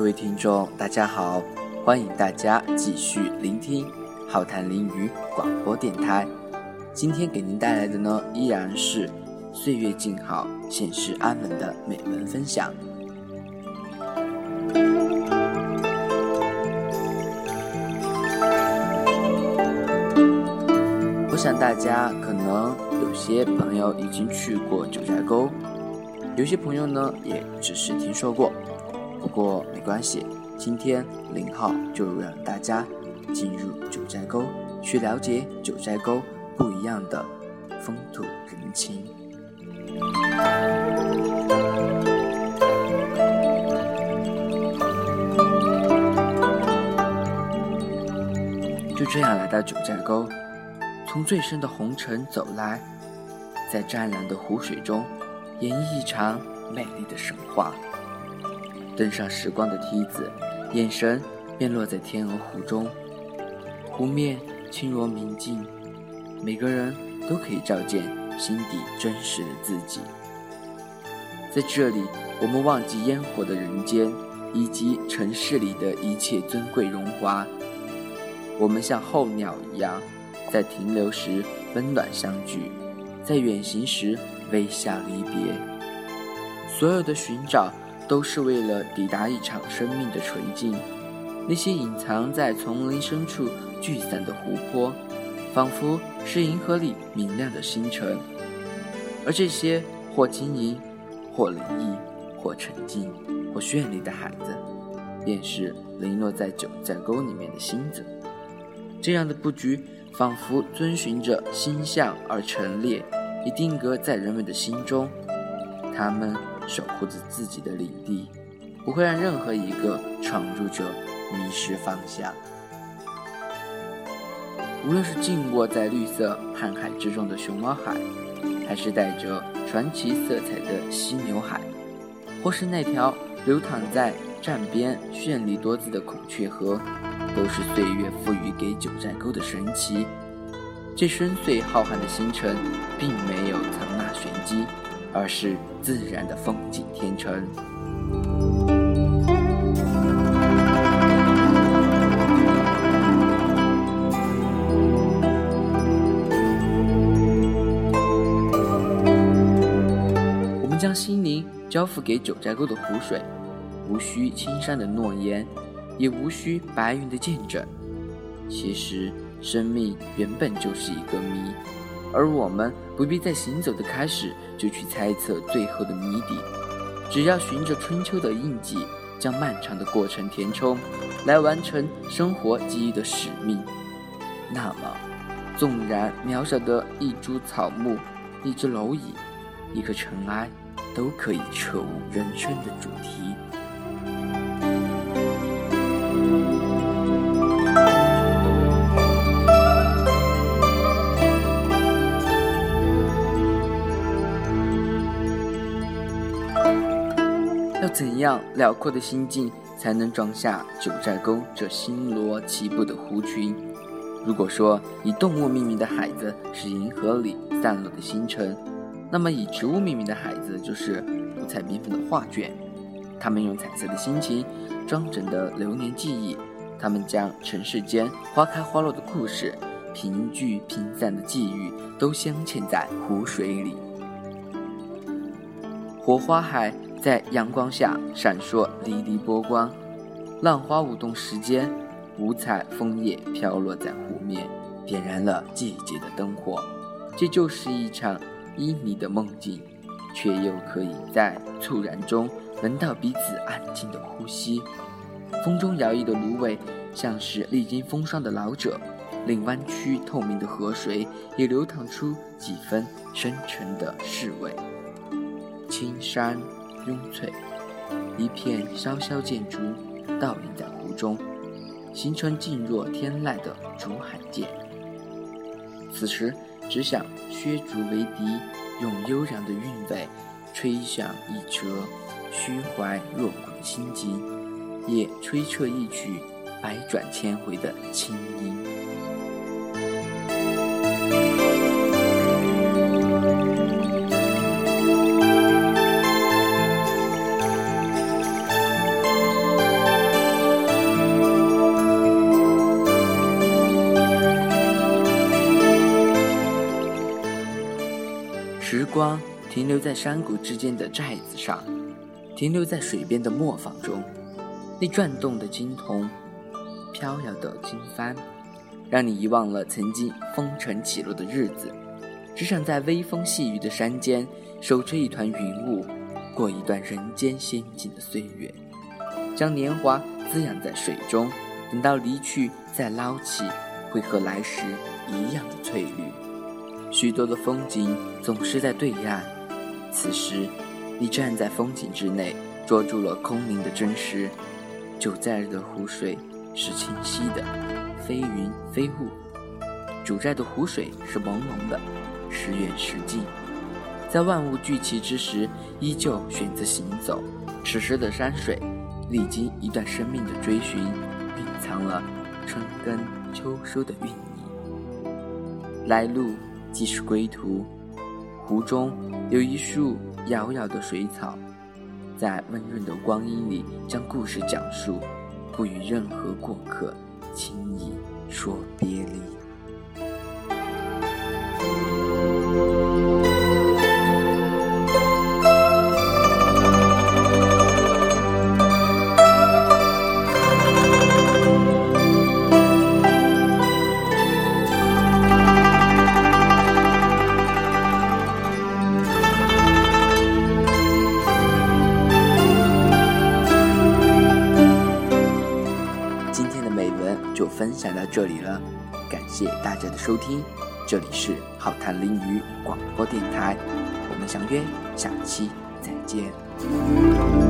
各位听众，大家好，欢迎大家继续聆听浩谈林语广播电台。今天给您带来的呢，依然是岁月静好、现世安稳的美文分享。我想大家可能有些朋友已经去过九寨沟，有些朋友呢也只是听说过。不过没关系，今天林浩就让大家进入九寨沟，去了解九寨沟不一样的风土人情。就这样来到九寨沟，从最深的红尘走来，在湛蓝的湖水中，演绎一场美丽的神话。登上时光的梯子，眼神便落在天鹅湖中。湖面清若明镜，每个人都可以照见心底真实的自己。在这里，我们忘记烟火的人间，以及城市里的一切尊贵荣华。我们像候鸟一样，在停留时温暖相聚，在远行时微笑离别。所有的寻找。都是为了抵达一场生命的纯净。那些隐藏在丛林深处聚散的湖泊，仿佛是银河里明亮的星辰。而这些或晶莹、或灵异、或沉静、或绚丽的海子，便是零落在九寨沟里面的星子。这样的布局，仿佛遵循着星象而陈列，已定格在人们的心中。他们。守护着自己的领地，不会让任何一个闯入者迷失方向。无论是静卧在绿色瀚海之中的熊猫海，还是带着传奇色彩的犀牛海，或是那条流淌在站边绚丽多姿的孔雀河，都是岁月赋予给九寨沟的神奇。这深邃浩瀚的星辰，并没有藏纳玄机。而是自然的风景天成。我们将心灵交付给九寨沟的湖水，无需青山的诺言，也无需白云的见证。其实，生命原本就是一个谜。而我们不必在行走的开始就去猜测最后的谜底，只要循着春秋的印记，将漫长的过程填充，来完成生活给予的使命。那么，纵然渺小的一株草木、一只蝼蚁、一颗尘埃，都可以彻悟人生的主题。样辽阔的心境才能装下九寨沟这星罗棋布的湖群？如果说以动物命名的海子是银河里散落的星辰，那么以植物命名的海子就是五彩缤纷的画卷。他们用彩色的心情装整的流年记忆，他们将尘世间花开花落的故事、平聚平散的际遇都镶嵌在湖水里。火花海。在阳光下闪烁粼粼波光，浪花舞动时间，五彩枫叶飘落在湖面，点燃了季节的灯火。这就是一场旖旎的梦境，却又可以在猝然中闻到彼此安静的呼吸。风中摇曳的芦苇，像是历经风霜的老者，令弯曲透明的河水也流淌出几分深沉的世味。青山。拥翠，一片萧萧剑竹倒映在湖中，形成静若天籁的竹海剑。此时，只想削竹为笛，用悠扬的韵味吹响一折虚怀若谷的心境，也吹彻一曲百转千回的清音。停留在山谷之间的寨子上，停留在水边的磨坊中。那转动的金铜，飘摇的经幡，让你遗忘了曾经风尘起落的日子，只想在微风细雨的山间守着一团云雾，过一段人间仙境的岁月，将年华滋养在水中，等到离去再捞起，会和来时一样的翠绿。许多的风景总是在对岸，此时你站在风景之内，捉住了空灵的真实。九寨的湖水是清晰的，非云非雾；九寨的湖水是朦胧的，时远时近。在万物聚齐之时，依旧选择行走。此时的山水，历经一段生命的追寻，蕴藏了春耕秋收的韵意。来路即是归途，湖中有一束摇摇的水草。在温润的光阴里，将故事讲述，不与任何过客轻易说别离。这里了，感谢大家的收听，这里是好谈林语广播电台，我们相约下期再见。